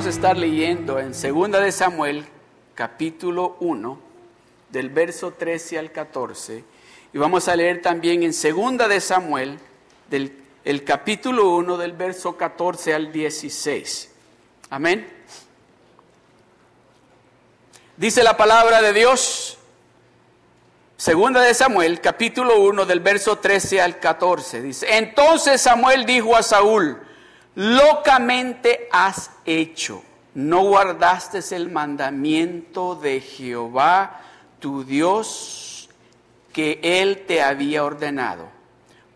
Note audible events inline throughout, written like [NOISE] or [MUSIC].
Vamos a estar leyendo en Segunda de Samuel, capítulo 1, del verso 13 al 14, y vamos a leer también en Segunda de Samuel, del el capítulo 1, del verso 14 al 16. Amén. Dice la palabra de Dios, Segunda de Samuel, capítulo 1, del verso 13 al 14. Dice, entonces Samuel dijo a Saúl, locamente has hecho, no guardaste el mandamiento de Jehová, tu Dios, que él te había ordenado.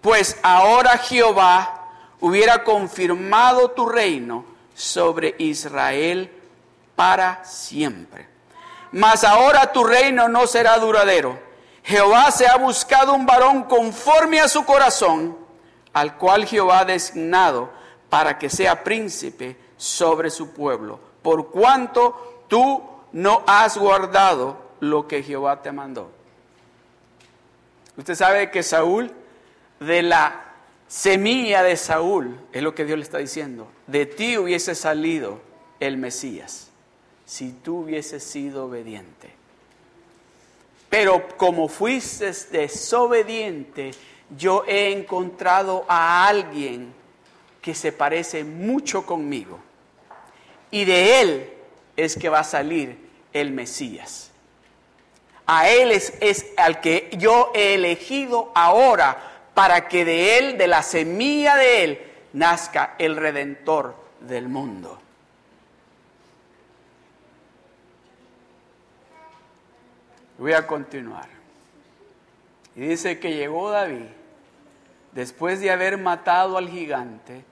Pues ahora Jehová hubiera confirmado tu reino sobre Israel para siempre. Mas ahora tu reino no será duradero. Jehová se ha buscado un varón conforme a su corazón, al cual Jehová ha designado para que sea príncipe sobre su pueblo, por cuanto tú no has guardado lo que Jehová te mandó. Usted sabe que Saúl, de la semilla de Saúl, es lo que Dios le está diciendo, de ti hubiese salido el Mesías, si tú hubieses sido obediente. Pero como fuiste desobediente, yo he encontrado a alguien que se parece mucho conmigo. Y de él es que va a salir el Mesías. A él es, es al que yo he elegido ahora para que de él, de la semilla de él, nazca el redentor del mundo. Voy a continuar. Y dice que llegó David, después de haber matado al gigante,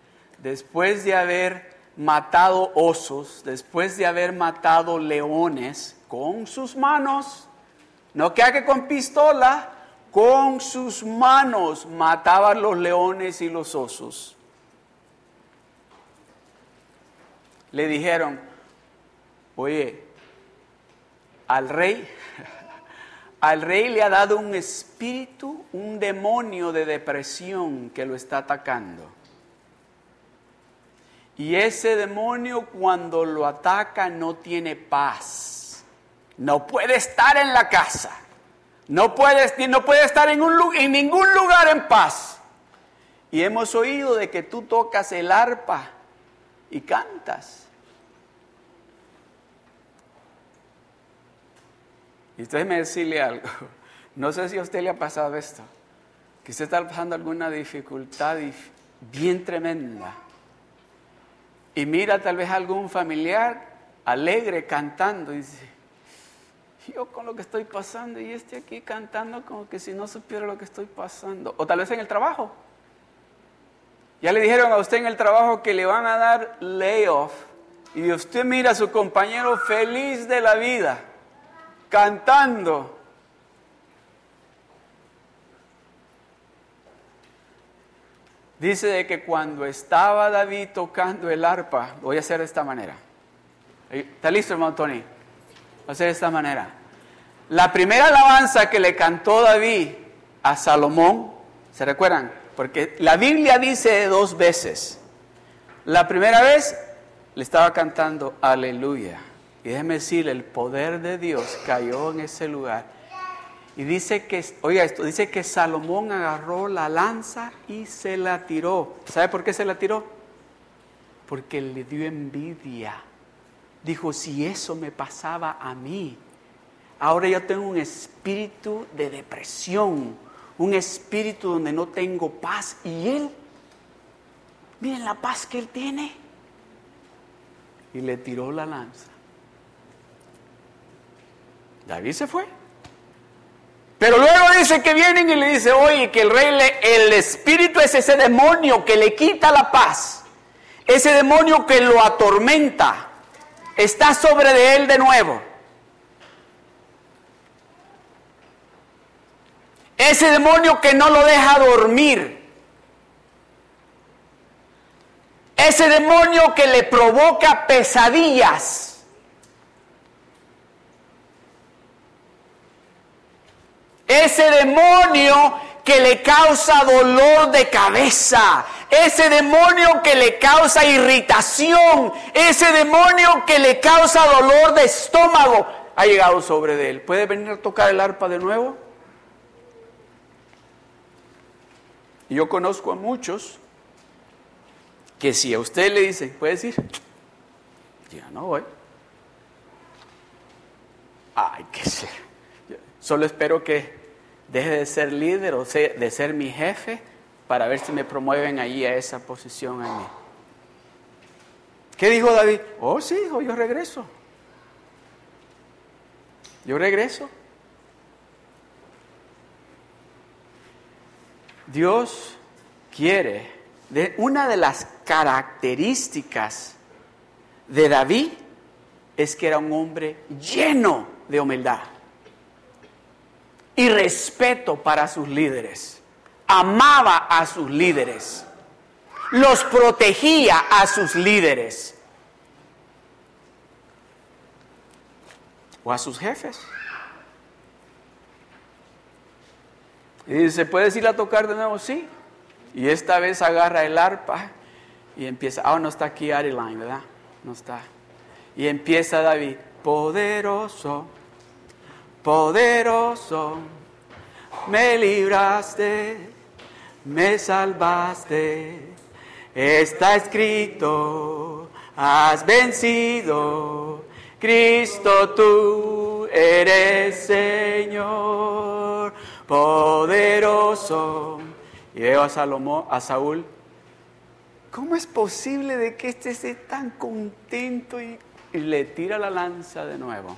después de haber matado osos, después de haber matado leones con sus manos, no que con pistola, con sus manos mataba los leones y los osos. Le dijeron, oye, al rey, [LAUGHS] al rey le ha dado un espíritu, un demonio de depresión que lo está atacando. Y ese demonio cuando lo ataca no tiene paz. No puede estar en la casa. No puede, no puede estar en, un, en ningún lugar en paz. Y hemos oído de que tú tocas el arpa y cantas. Y usted me decirle algo. [LAUGHS] No sé si a usted le ha pasado esto. Que usted está pasando alguna dificultad bien tremenda y mira tal vez algún familiar alegre cantando y dice, yo con lo que estoy pasando y este aquí cantando como que si no supiera lo que estoy pasando. O tal vez en el trabajo. Ya le dijeron a usted en el trabajo que le van a dar layoff y usted mira a su compañero feliz de la vida, cantando. Dice de que cuando estaba David tocando el arpa, voy a hacer de esta manera. ¿Está listo, hermano Tony? Voy a hacer de esta manera. La primera alabanza que le cantó David a Salomón, ¿se recuerdan? Porque la Biblia dice dos veces. La primera vez le estaba cantando aleluya. Y déjeme decirle, el poder de Dios cayó en ese lugar y dice que, oiga esto, dice que Salomón agarró la lanza y se la tiró. ¿Sabe por qué se la tiró? Porque le dio envidia. Dijo, si eso me pasaba a mí, ahora yo tengo un espíritu de depresión, un espíritu donde no tengo paz. Y él, miren la paz que él tiene. Y le tiró la lanza. David se fue. Pero luego dice que vienen y le dice, oye, que el rey, el espíritu es ese demonio que le quita la paz, ese demonio que lo atormenta, está sobre de él de nuevo. Ese demonio que no lo deja dormir. Ese demonio que le provoca pesadillas. Ese demonio que le causa dolor de cabeza, ese demonio que le causa irritación, ese demonio que le causa dolor de estómago, ha llegado sobre él. ¿Puede venir a tocar el arpa de nuevo? Yo conozco a muchos que si a usted le dice, ¿puede decir? Ya no voy. Ay, qué sé. Solo espero que deje de ser líder o de ser mi jefe para ver si me promueven ahí a esa posición a mí. ¿Qué dijo David? Oh, sí, hijo, yo regreso. Yo regreso. Dios quiere, de una de las características de David es que era un hombre lleno de humildad y respeto para sus líderes. Amaba a sus líderes. Los protegía a sus líderes. O a sus jefes. Y dice, ¿puedes ir a tocar de nuevo? Sí. Y esta vez agarra el arpa y empieza. Ah, no está aquí Adeline, ¿verdad? No está. Y empieza David, poderoso poderoso, me libraste, me salvaste, está escrito, has vencido, Cristo tú eres Señor, poderoso. Y veo a, Salomón, a Saúl, ¿cómo es posible de que este esté tan contento y le tira la lanza de nuevo?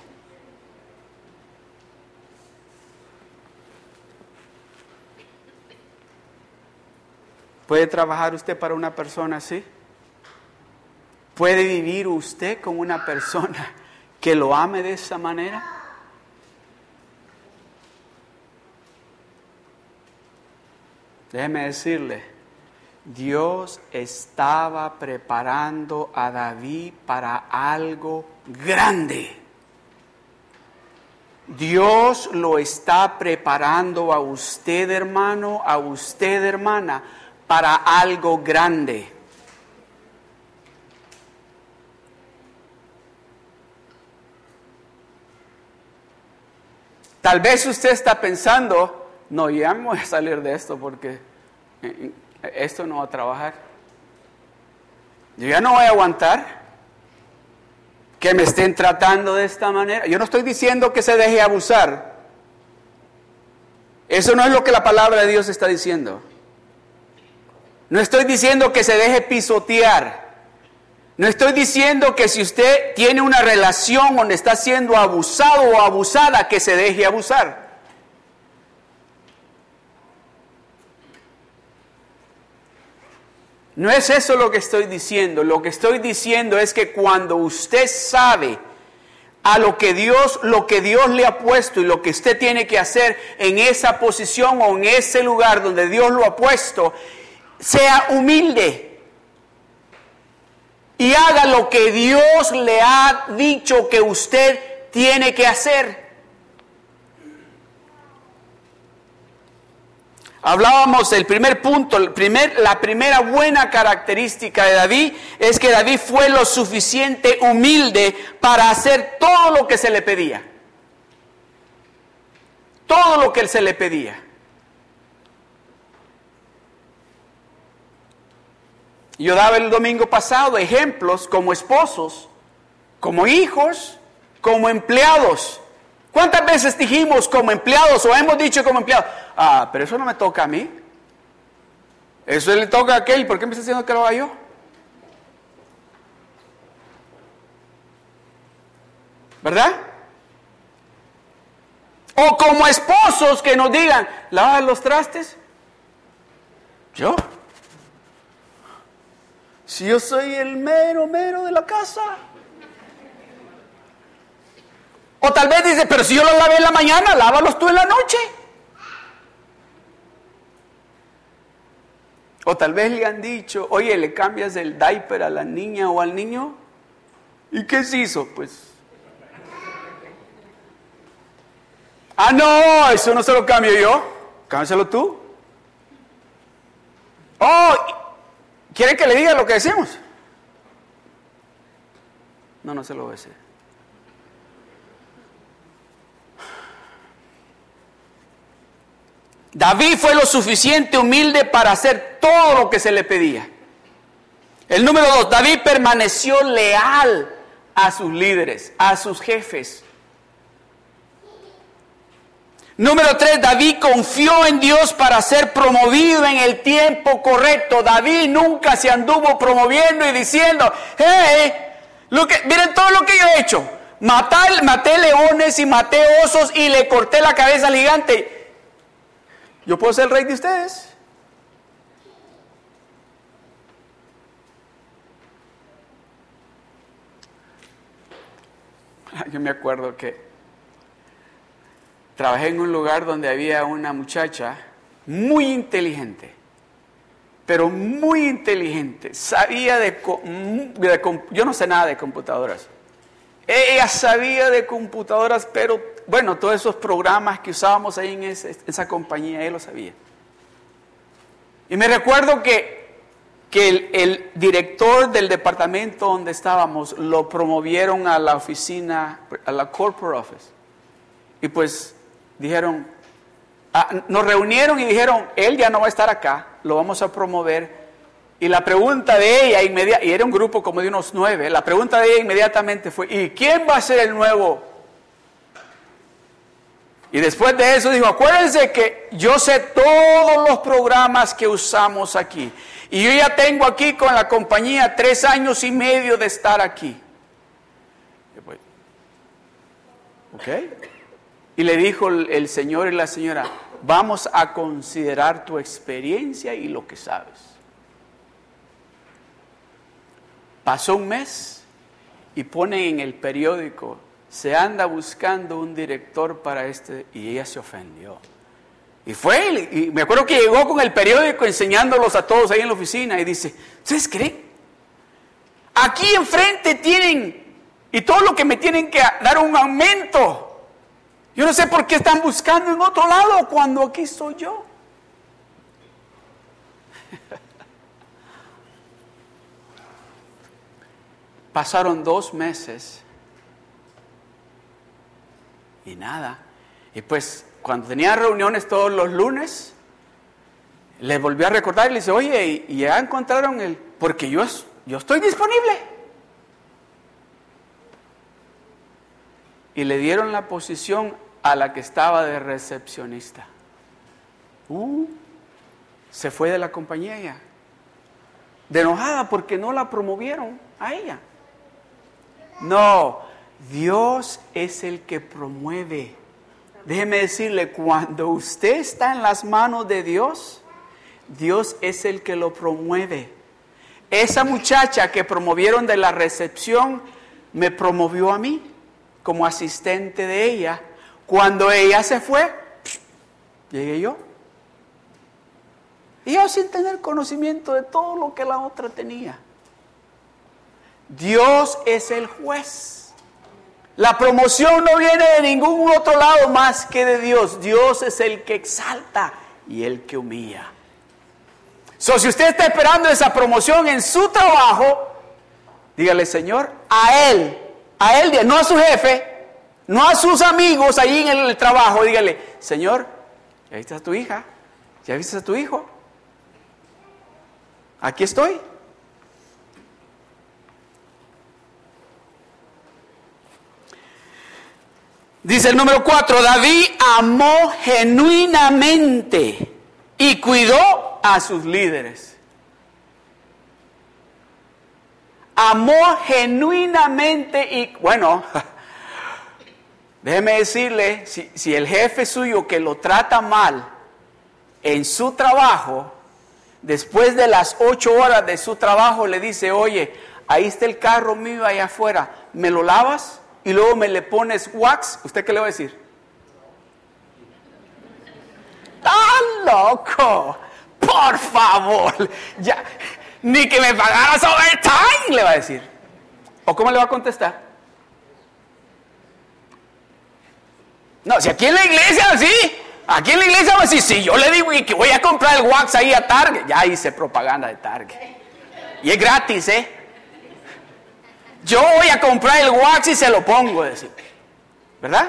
¿Puede trabajar usted para una persona así? ¿Puede vivir usted con una persona [LAUGHS] que lo ame de esa manera? Déjeme decirle, Dios estaba preparando a David para algo grande. Dios lo está preparando a usted, hermano, a usted, hermana, para algo grande. Tal vez usted está pensando, no, ya me voy a salir de esto porque eh, eh, esto no va a trabajar. Yo ya no voy a aguantar que me estén tratando de esta manera. Yo no estoy diciendo que se deje abusar. Eso no es lo que la palabra de Dios está diciendo. No estoy diciendo que se deje pisotear. No estoy diciendo que si usted tiene una relación donde está siendo abusado o abusada, que se deje abusar. No es eso lo que estoy diciendo. Lo que estoy diciendo es que cuando usted sabe a lo que Dios, lo que Dios le ha puesto y lo que usted tiene que hacer en esa posición o en ese lugar donde Dios lo ha puesto, sea humilde y haga lo que Dios le ha dicho que usted tiene que hacer. Hablábamos del primer punto, el primer, la primera buena característica de David es que David fue lo suficiente humilde para hacer todo lo que se le pedía. Todo lo que se le pedía. Yo daba el domingo pasado ejemplos como esposos, como hijos, como empleados. ¿Cuántas veces dijimos como empleados o hemos dicho como empleados? Ah, pero eso no me toca a mí. Eso le toca a aquel. ¿Por qué me está diciendo que lo haga yo? ¿Verdad? O como esposos que nos digan, ¿lavas los trastes? ¿Yo? Si yo soy el mero, mero de la casa. O tal vez dice, pero si yo los lavé en la mañana, lávalos tú en la noche. O tal vez le han dicho, oye, le cambias el diaper a la niña o al niño. ¿Y qué se hizo? Pues. Ah, no, eso no se lo cambio yo. Cámbiaselo tú. Oh, ¿quieren que le diga lo que decimos? No, no se lo voy a decir. David fue lo suficiente humilde para hacer todo lo que se le pedía. El número dos, David permaneció leal a sus líderes, a sus jefes. Número tres, David confió en Dios para ser promovido en el tiempo correcto. David nunca se anduvo promoviendo y diciendo, hey, lo miren todo lo que yo he hecho. Maté leones y maté osos y le corté la cabeza al gigante. Yo puedo ser el rey de ustedes. [LAUGHS] Yo me acuerdo que trabajé en un lugar donde había una muchacha muy inteligente, pero muy inteligente. Sabía de, yo no sé nada de computadoras. Ella sabía de computadoras, pero bueno, todos esos programas que usábamos ahí en esa, compañía, ella lo sabía. Y me recuerdo que que el, director del departamento donde estábamos lo promovieron a la oficina, a la corporate office. Y pues dijeron, ah, nos reunieron y dijeron, él ya no va a estar acá, lo vamos a promover. Y la pregunta de ella, inmediata, y era un grupo como de unos nueve, la pregunta de ella inmediatamente fue, ¿y quién va a ser el nuevo? Y después de eso dijo, acuérdense que yo sé todos los programas que usamos aquí. Y yo ya tengo aquí con la compañía tres años y medio de estar aquí. ¿Ok? Y le dijo el señor y la señora, vamos a considerar tu experiencia y lo que sabes. Pasó un mes y pone en el periódico, se anda buscando un director para este, y ella se ofendió. Y fue, y me acuerdo que llegó con el periódico enseñándolos a todos ahí en la oficina y dice, ¿ustedes creen? Aquí enfrente tienen, y todo lo que me tienen que dar un aumento. Yo no sé por qué están buscando en otro lado cuando aquí estoy yo. [LAUGHS] Pasaron dos meses y nada. Y pues cuando tenía reuniones todos los lunes, le volvió a recordar y le dice, oye, y, ya encontraron el, porque yo, yo estoy disponible. Y le dieron la posición a la que estaba de recepcionista. Uh, se fue de la compañía ella. De enojada porque no la promovieron a ella. No, Dios es el que promueve. Déjeme decirle, cuando usted está en las manos de Dios, Dios es el que lo promueve. Esa muchacha que promovieron de la recepción me promovió a mí como asistente de ella. Cuando ella se fue, llegué yo. Y yo sin tener conocimiento de todo lo que la otra tenía. Dios es el juez. La promoción no viene de ningún otro lado más que de Dios. Dios es el que exalta y el que humilla. So, si usted está esperando esa promoción en su trabajo, dígale, Señor, a Él, a Él, no a su jefe, no a sus amigos allí en el trabajo, dígale, Señor, ¿ya viste a tu hija? ¿Ya viste a tu hijo? Aquí estoy. Dice el número 4, David amó genuinamente y cuidó a sus líderes. Amó genuinamente y, bueno, [LAUGHS] déjeme decirle, si, el jefe suyo que lo trata mal en su trabajo, después de las ocho horas de su trabajo le dice, oye, ahí está el carro mío allá afuera, ¿me lo lavas? y luego me le pones wax, ¿usted qué le va a decir? ¡Tan loco! Por favor, ya, ni que me pagaras overtime, le va a decir. ¿O cómo le va a contestar? No, si aquí en la iglesia sí, Aquí en la iglesia a decir, si yo le digo que voy a comprar el wax ahí a Target, ya hice propaganda de Target. Y es gratis, ¿eh? Yo voy a comprar el wax y se lo pongo, decir. ¿verdad?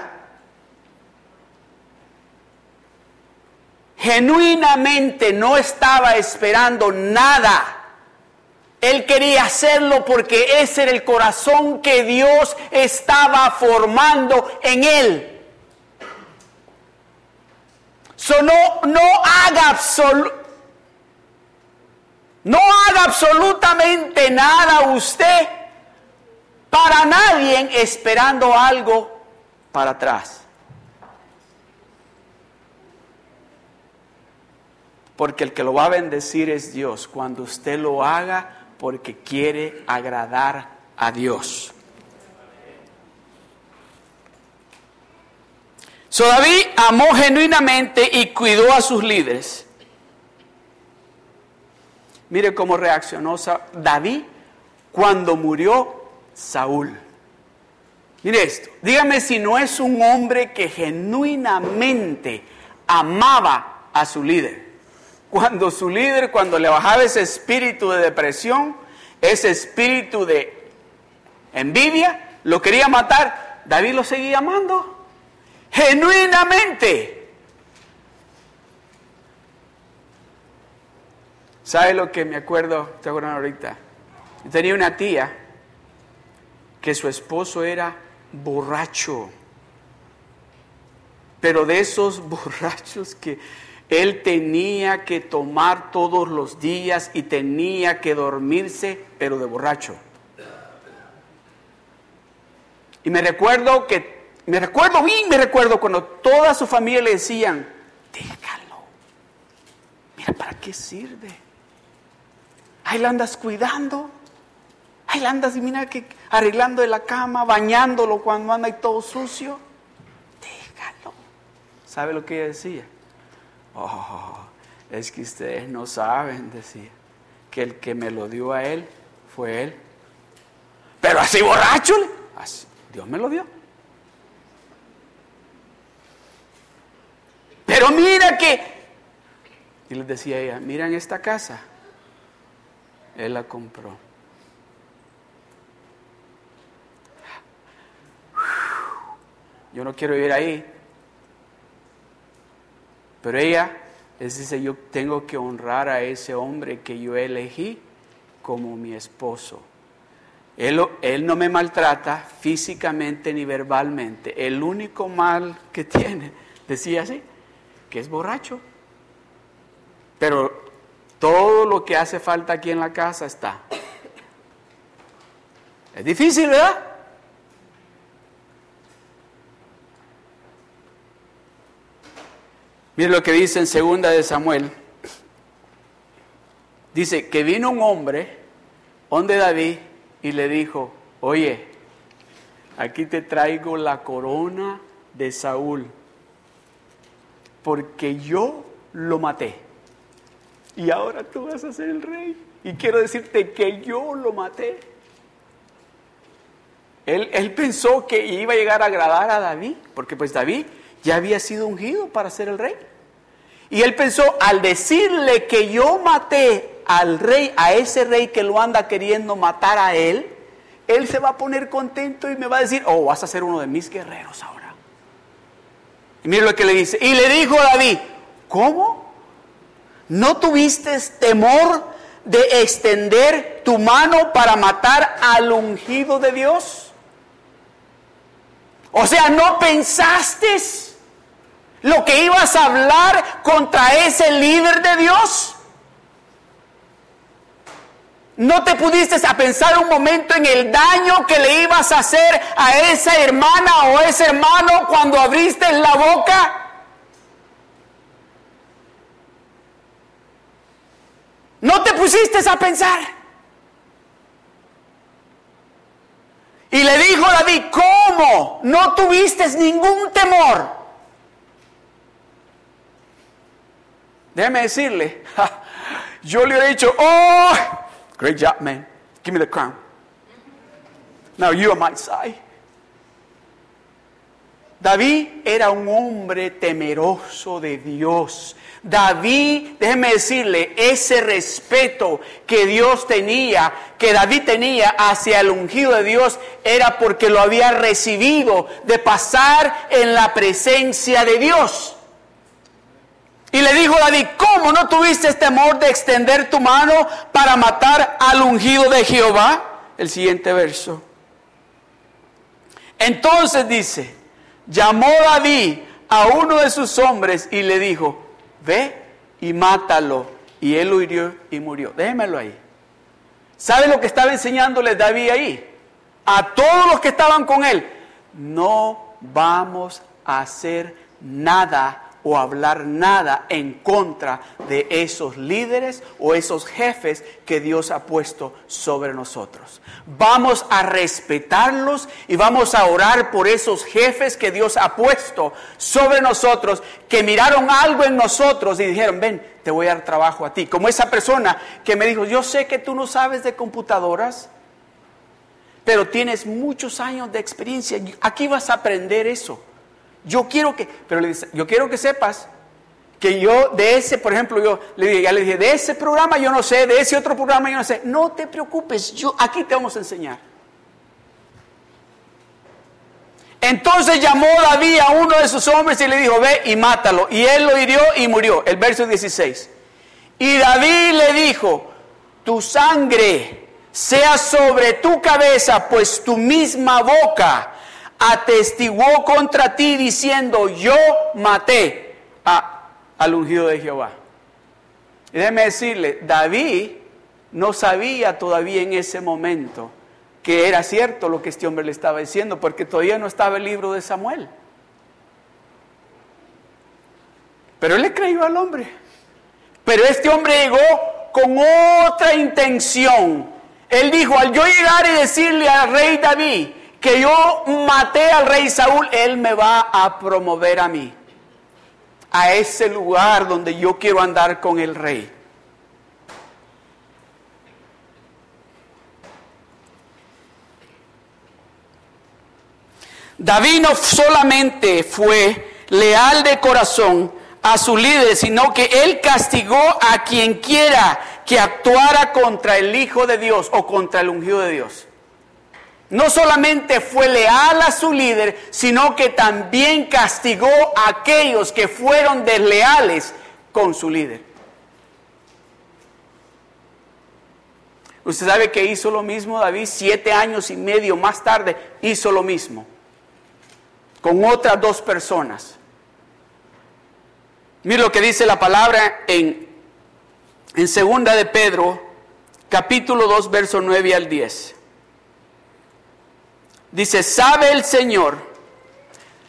Genuinamente no estaba esperando nada. Él quería hacerlo porque ese era el corazón que Dios estaba formando en él. No, no haga no haga absolutamente nada usted para nadie esperando algo para atrás. Porque el que lo va a bendecir es Dios cuando usted lo haga porque quiere agradar a Dios. David amó genuinamente y cuidó a sus líderes. Mire cómo reaccionó David cuando murió Saúl. Mire esto, dígame si no es un hombre que genuinamente amaba a su líder. Cuando su líder, cuando le bajaba ese espíritu de depresión, ese espíritu de envidia, lo quería matar, David lo seguía amando genuinamente. ¿Sabe lo que me acuerdo? Te acuerdan ahorita. tenía una tía que su esposo era borracho. Pero de esos [LAUGHS] borrachos que él tenía que tomar todos los días y tenía que dormirse, pero de borracho. Y me recuerdo que me recuerdo bien, me recuerdo cuando toda su familia le decían, déjalo. Mira, ¿para qué sirve? Ahí la andas cuidando. Ahí la andas, mira, que arreglando de la cama, bañándolo cuando anda y todo sucio. Déjalo. ¿Sabe lo que ella decía? Oh, es que ustedes no saben, decía, que el que me lo dio a él fue él. Pero así borracho, así, Dios me lo dio. Pero mira Y les decía ella, miren esta casa. Él la compró. Yo no quiero vivir ahí. Pero ella les dice, yo tengo que honrar a ese hombre que yo elegí como mi esposo. Él, él, no me maltrata físicamente ni verbalmente. El único mal que tiene, decía así, que es borracho. Pero todo lo que hace falta aquí en la casa está. Es difícil, ¿verdad? Mire lo que dice en segunda de Samuel. Dice que vino un hombre donde David y le dijo, oye, aquí te traigo la corona de Saúl porque yo lo maté. Y ahora tú vas a ser el rey. Y quiero decirte que yo lo maté. Él, él, pensó que iba a llegar a agradar a David, porque pues David ya había sido ungido para ser el rey. Y él pensó, al decirle que yo maté al rey, a ese rey que lo anda queriendo matar a él, él se va a poner contento y me va a decir, oh, vas a ser uno de mis guerreros ahora. Y lo que le dice. Y le dijo David, ¿cómo? ¿No tuviste temor de extender tu mano para matar al ungido de Dios? O sea, ¿no pensaste lo que ibas a hablar contra ese líder de Dios? ¿No te pudiste a pensar un momento en el daño que le ibas a hacer a esa hermana o ese hermano cuando abriste la boca? ¿No te pusiste a pensar? Y le dijo David, ¿cómo? No tuviste ningún temor. Déjeme decirle, [LAUGHS] yo le he dicho, oh, Great job, man. Give me the crown. Now you are my side. David era un hombre temeroso de Dios. David, déjeme decirle, ese respeto que Dios tenía, que David tenía hacia el ungido de Dios, era porque lo había recibido de pasar en la presencia de Dios. Y le dijo David, ¿cómo no tuviste temor de extender tu mano para matar al ungido de Jehová? El siguiente verso. Entonces dice, llamó David a uno de sus hombres y le dijo, ve y mátalo. Y él lo hirió y murió. Déjemelo ahí. ¿Sabe lo que estaba enseñándole David ahí? A todos los que estaban con él. No vamos a hacer nada o hablar nada en contra de esos líderes o esos jefes que Dios ha puesto sobre nosotros. Vamos a respetarlos y vamos a orar por esos jefes que Dios ha puesto sobre nosotros, que miraron algo en nosotros y dijeron, ven, te voy a dar trabajo a ti. Como esa persona que me dijo, yo sé que tú no sabes de computadoras, pero tienes muchos años de experiencia, aquí vas a aprender eso. Yo quiero que, pero le dice, yo quiero que sepas que yo de ese, por ejemplo, yo le dije, ya le dije, de ese programa yo no sé, de ese otro programa yo no sé. No te preocupes, yo aquí te vamos a enseñar. Entonces llamó David a uno de sus hombres y le dijo, ve y mátalo. Y él lo hirió y murió. El verso 16. Y David le dijo, tu sangre sea sobre tu cabeza, pues tu misma boca atestiguó contra ti diciendo, yo maté a, al ungido de Jehová. Y déjeme decirle, David no sabía todavía en ese momento que era cierto lo que este hombre le estaba diciendo, porque todavía no estaba el libro de Samuel. Pero él le creyó al hombre. Pero este hombre llegó con otra intención. Él dijo, al yo llegar y decirle al rey David, que yo maté al rey Saúl, él me va a promover a mí, a ese lugar donde yo quiero andar con el rey. David no solamente fue leal de corazón a su líder, sino que él castigó a quien quiera que actuara contra el Hijo de Dios o contra el ungido de Dios. No solamente fue leal a su líder, sino que también castigó a aquellos que fueron desleales con su líder. Usted sabe que hizo lo mismo David siete años y medio más tarde, hizo lo mismo con otras dos personas. Mira lo que dice la palabra en, en segunda de Pedro, capítulo 2, verso 9 al 10. Dice, sabe el Señor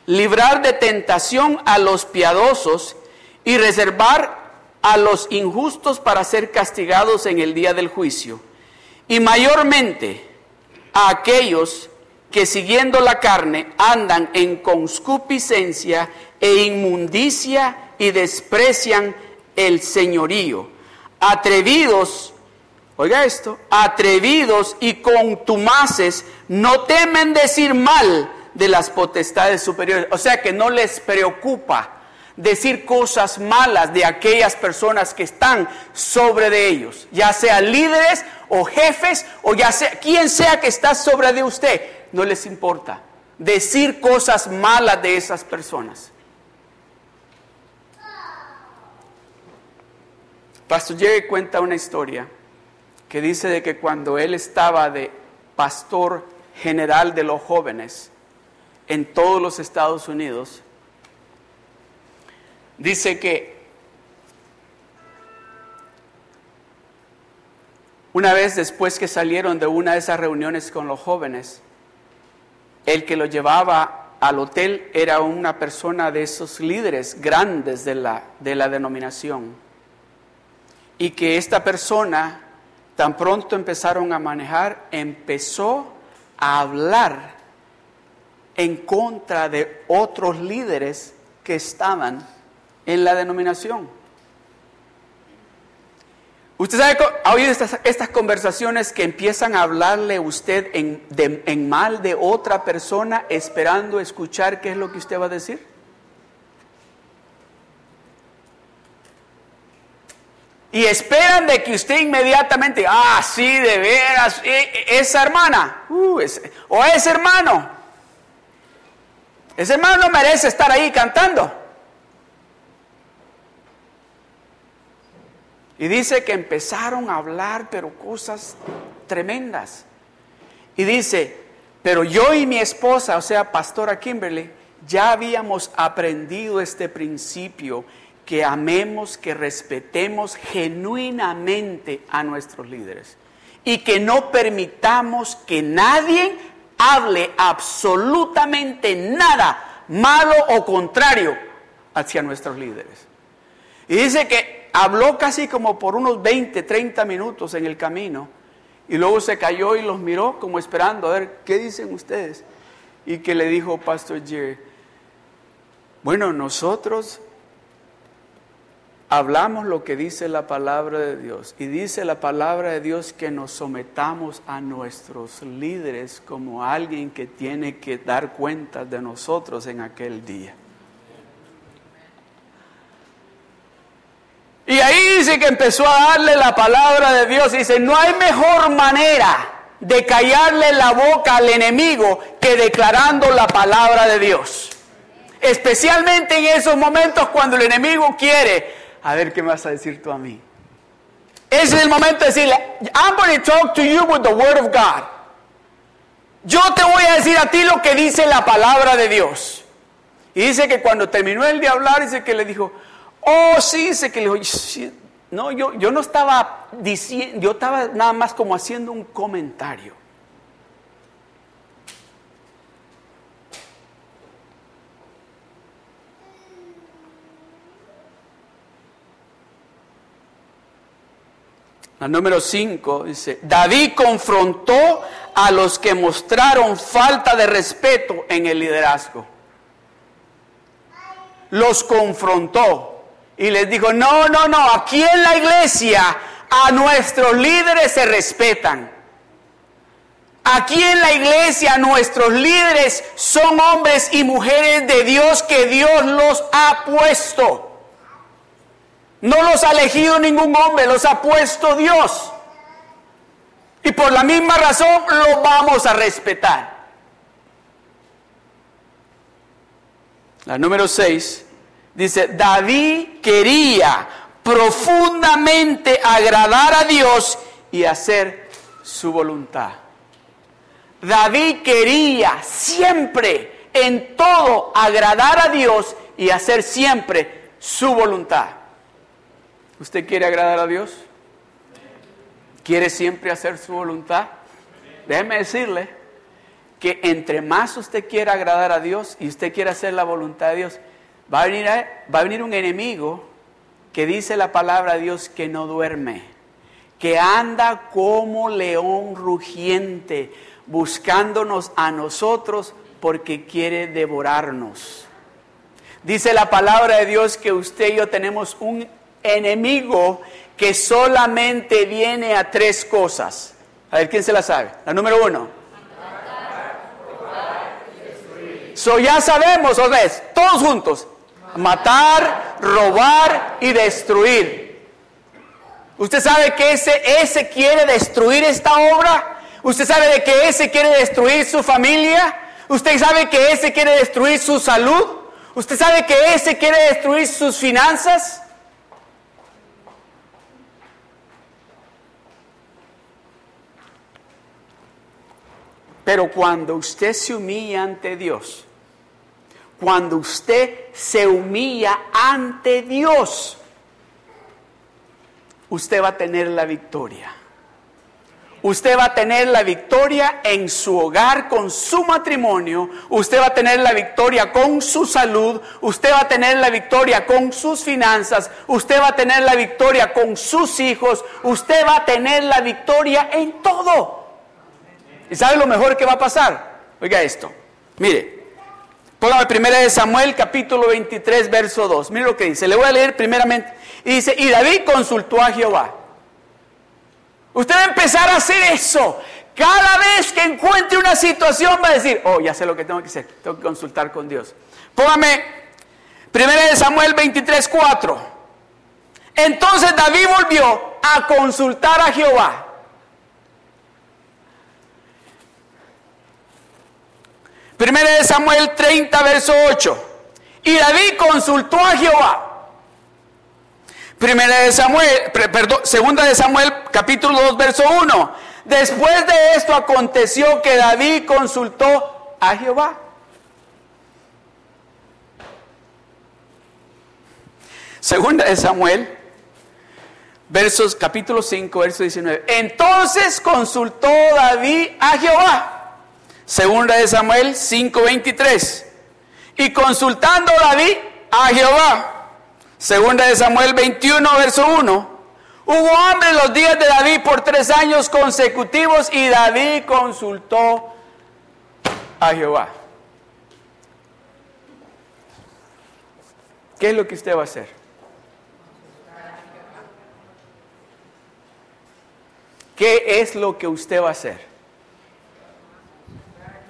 librar de tentación a los piadosos y reservar a los injustos para ser castigados en el día del juicio. Y mayormente a aquellos que siguiendo la carne andan en conscupiscencia e inmundicia y desprecian el señorío. Atrevidos Oiga esto, atrevidos y contumaces no temen decir mal de las potestades superiores. O sea que no les preocupa decir cosas malas de aquellas personas que están sobre de ellos, ya sean líderes o jefes o ya sea quien sea que está sobre de usted, no les importa decir cosas malas de esas personas. Pastor Jerry cuenta una historia que dice de que cuando él estaba de pastor general de los jóvenes en todos los Estados Unidos, dice que una vez después que salieron de una de esas reuniones con los jóvenes, el que lo llevaba al hotel era una persona de esos líderes grandes de la, de la denominación. Y que esta persona tan pronto empezaron a manejar, empezó a hablar en contra de otros líderes que estaban en la denominación. Usted sabe, ha oído estas, conversaciones que empiezan a hablarle usted en mal de otra persona esperando escuchar qué es lo que usted va a decir. Y esperan de que usted inmediatamente, ah, sí, de veras, e, e, esa hermana, uh, o ese hermano, ese hermano merece estar ahí cantando. Y dice que empezaron a hablar, pero cosas tremendas. Y dice, pero yo y mi esposa, o sea, pastora Kimberly, ya habíamos aprendido este principio, que amemos, que respetemos genuinamente a nuestros líderes. Y que no permitamos que nadie hable absolutamente nada malo o contrario hacia nuestros líderes. Y dice que habló casi como por unos 20, 30 minutos en el camino y luego se cayó y los miró como esperando a ver qué dicen ustedes. Y que le dijo Pastor Jerry, bueno, nosotros hablamos lo que dice la palabra de Dios y dice la palabra de Dios que nos sometamos a nuestros líderes como alguien que tiene que dar cuenta de nosotros en aquel día. Y ahí dice que empezó a darle la palabra de Dios. dice, no hay mejor manera de callarle la boca al enemigo que declarando la palabra de Dios. Especialmente en esos momentos cuando el enemigo quiere, a ver qué me vas a decir tú a mí. Ese es el momento de decirle, I'm going to talk to you with the word of God. Yo te voy a decir a ti lo que dice la palabra de Dios. Y dice que cuando terminó el de hablar, dice que le dijo, Oh, sí, sé que le dijo, no, yo, yo no estaba diciendo, yo estaba nada más como haciendo un comentario. La número 5 dice, David confrontó a los que mostraron falta de respeto en el liderazgo. Los confrontó. Y les dijo, no, no, no, aquí en la iglesia a nuestros líderes se respetan. Aquí en la iglesia nuestros líderes son hombres y mujeres de Dios que Dios los ha puesto. No los ha elegido ningún hombre, los ha puesto Dios. Y por la misma razón los vamos a respetar. La número 6 Dice, David quería profundamente agradar a Dios y hacer su voluntad. David quería siempre, en todo, agradar a Dios y hacer siempre su voluntad. ¿Usted quiere agradar a Dios? ¿Quiere siempre hacer su voluntad? Déjeme decirle que entre más usted quiera agradar a Dios y usted quiere hacer la voluntad de Dios, Va a, venir, va a venir un enemigo que dice la palabra de Dios que no duerme, que anda como león rugiente, buscándonos a nosotros porque quiere devorarnos. Dice la palabra de Dios que usted y yo tenemos un enemigo que solamente viene a tres cosas. A ver, ¿quién se la sabe? La número uno. So ya sabemos, o ves, todos juntos, matar, robar y destruir. ¿Usted sabe que ese, ese quiere destruir esta obra? ¿Usted sabe de que ese quiere destruir su familia? ¿Usted sabe que ese quiere destruir su salud? ¿Usted sabe que ese quiere destruir sus finanzas? Pero cuando usted se humilla ante Dios, cuando usted se humilla ante Dios, usted va a tener la victoria. Usted va a tener la victoria en su hogar, con su matrimonio. Usted va a tener la victoria con su salud. Usted va a tener la victoria con sus finanzas. Usted va a tener la victoria con sus hijos. Usted va a tener la victoria en todo. ¿Y sabe lo mejor que va a pasar? Oiga esto. Mire, Póngame primera de Samuel, capítulo 23, verso 2. Mire lo que dice. Le voy a leer primeramente. Y dice, y David consultó a Jehová. Usted va a empezar a hacer eso. Cada vez que encuentre una situación va a decir, oh, ya sé lo que tengo que hacer, tengo que consultar con Dios. Póngame 1 Samuel 23, 4. Entonces David volvió a consultar a Jehová. Primera de Samuel 30, verso 8. Y David consultó a Jehová. Primera de Samuel, perdón, segunda de Samuel, capítulo 2, verso 1. Después de esto aconteció que David consultó a Jehová. Segunda de Samuel, versos capítulo 5, verso 19. Entonces consultó David a Jehová. Segunda de Samuel 5:23. Y consultando David a Jehová. Segunda de Samuel 21, verso 1. Hubo hambre los días de David por tres años consecutivos y David consultó a Jehová. ¿Qué es lo que usted va a hacer? ¿Qué es lo que usted va a hacer?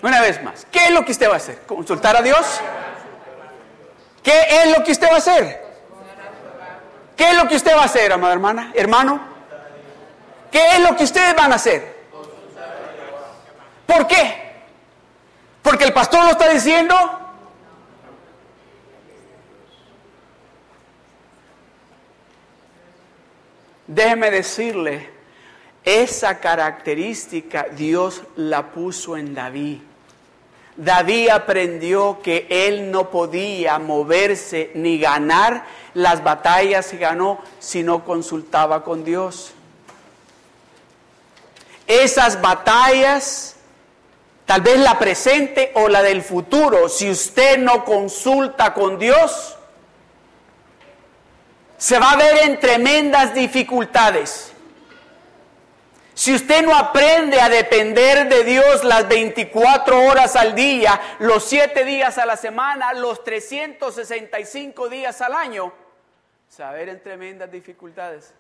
Una vez más, ¿qué es lo que usted va a hacer? ¿Consultar a Dios? ¿Qué es lo que usted va a hacer? ¿Qué es lo que usted va a hacer, amada hermana, hermano? ¿Qué es lo que ustedes van a hacer? ¿Por qué? Porque el pastor lo está diciendo. Déjeme decirle, esa característica Dios la puso en David. David aprendió que él no podía moverse ni ganar las batallas que ganó si no consultaba con Dios. Esas batallas, tal vez la presente o la del futuro, si usted no consulta con Dios, se va a ver en tremendas dificultades. Si usted no aprende a depender de Dios las 24 horas al día, los 7 días a la semana, los 365 días al año, se va a ver en tremendas dificultades.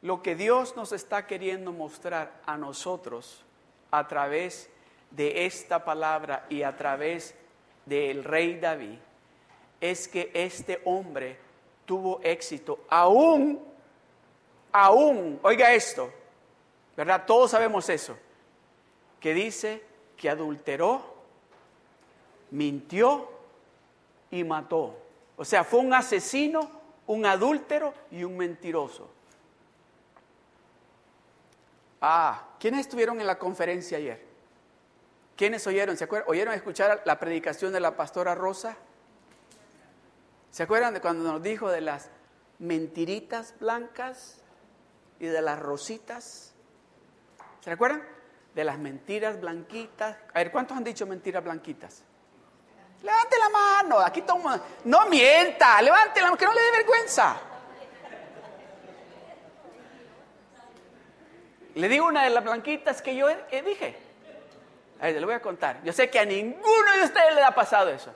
Lo que Dios nos está queriendo mostrar a nosotros a través de esta palabra y a través del rey David es que este hombre tuvo éxito aún aún, oiga esto, ¿verdad? Todos sabemos eso, que dice que adulteró, mintió y mató. O sea, fue un asesino, un adúltero y un mentiroso. Ah, ¿quiénes estuvieron en la conferencia ayer? ¿Quiénes oyeron? ¿Se acuerdan? ¿Oyeron escuchar la predicación de la pastora Rosa? ¿Se acuerdan de cuando nos dijo de las mentiritas blancas y de las rositas. ¿Se recuerdan? De las mentiras blanquitas. A ver, ¿cuántos han dicho mentiras blanquitas? Levante la mano, aquí toma. No mienta, levante la mano, que no le dé vergüenza. Le digo una de las blanquitas que yo dije. A ver, le voy a contar. Yo sé que a ninguno de ustedes le ha pasado eso.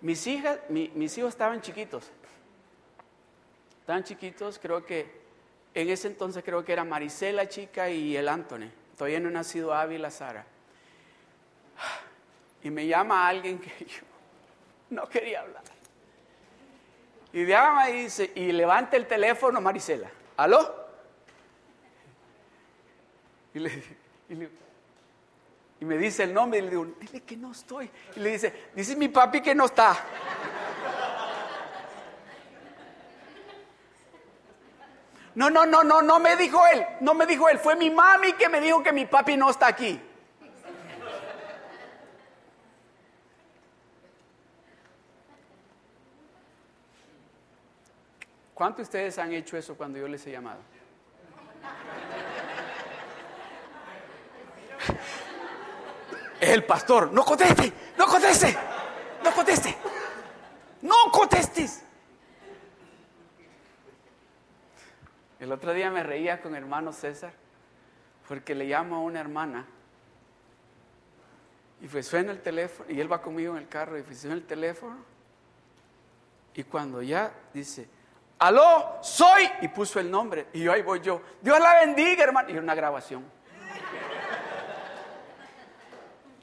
Mis hijas, mis hijos estaban chiquitos. Estaban chiquitos, creo que en ese entonces creo que era Marisela chica y el Anthony. Todavía no ha nacido Ávila Sara. Y me llama alguien que [LAUGHS] yo no quería hablar. Y llama y dice, y levanta el teléfono Marisela. ¿Aló? Y, y me dice el nombre y le digo, dile que no estoy. Y le dice, dice mi papi que no está. No, no, no, no, no me dijo él, no me dijo él, fue mi mami que me dijo que mi papi no está aquí. ¿Cuántos de ustedes han hecho eso cuando yo les he llamado? El pastor, no conteste, no conteste, no conteste, no contestes. El otro día me reía con hermano César porque le llamo a una hermana y pues suena el teléfono y él va conmigo en el carro y pues suena el teléfono y cuando ya dice, aló, soy, y puso el nombre. Y ahí voy yo, Dios la bendiga, hermano. Y una grabación.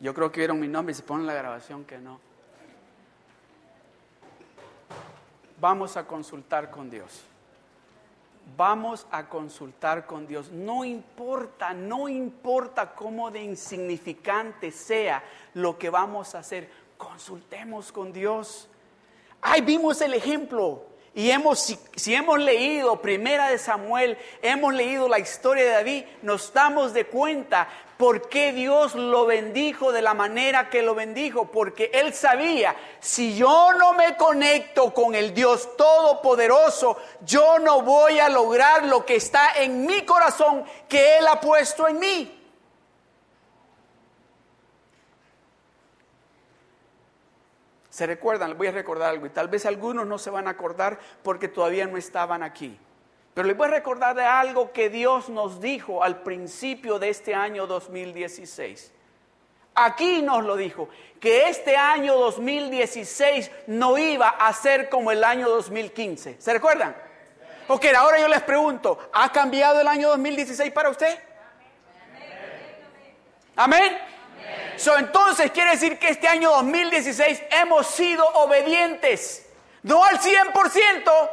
Yo creo que vieron mi nombre y se ponen la grabación que no. Vamos a consultar con Dios. Vamos a consultar con Dios. No importa, no importa cómo de insignificante sea lo que vamos a hacer. Consultemos con Dios. Ahí vimos el ejemplo. Y hemos, si, hemos leído Primera de Samuel, hemos leído la historia de David, nos damos de cuenta por qué Dios lo bendijo de la manera que lo bendijo. Porque Él sabía, si yo no me conecto con el Dios Todopoderoso, yo no voy a lograr lo que está en mi corazón que Él ha puesto en mí. ¿Se recuerdan? Les voy a recordar algo y tal vez algunos no se van a acordar porque todavía no estaban aquí. Pero les voy a recordar de algo que Dios nos dijo al principio de este año 2016. Aquí nos lo dijo, que este año 2016 no iba a ser como el año 2015. ¿Se recuerdan? Porque ahora yo les pregunto, ¿ha cambiado el año 2016 para usted? Amén entonces quiere decir que este año 2016 hemos sido obedientes. No al 100%,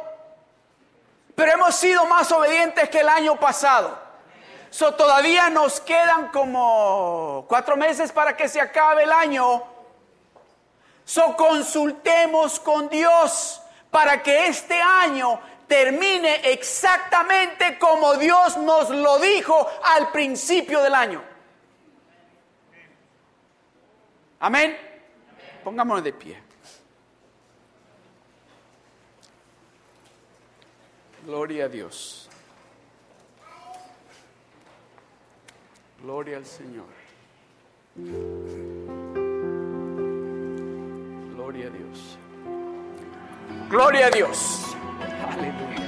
pero hemos sido más obedientes que el año pasado. So, todavía nos quedan como cuatro meses para que se acabe el año. So, consultemos con Dios para que este año termine exactamente como Dios nos lo dijo al principio del año. Amén. Pongámonos de pie. Gloria a Dios. Gloria al Señor. Gloria a Dios. Gloria a Dios. Aleluya.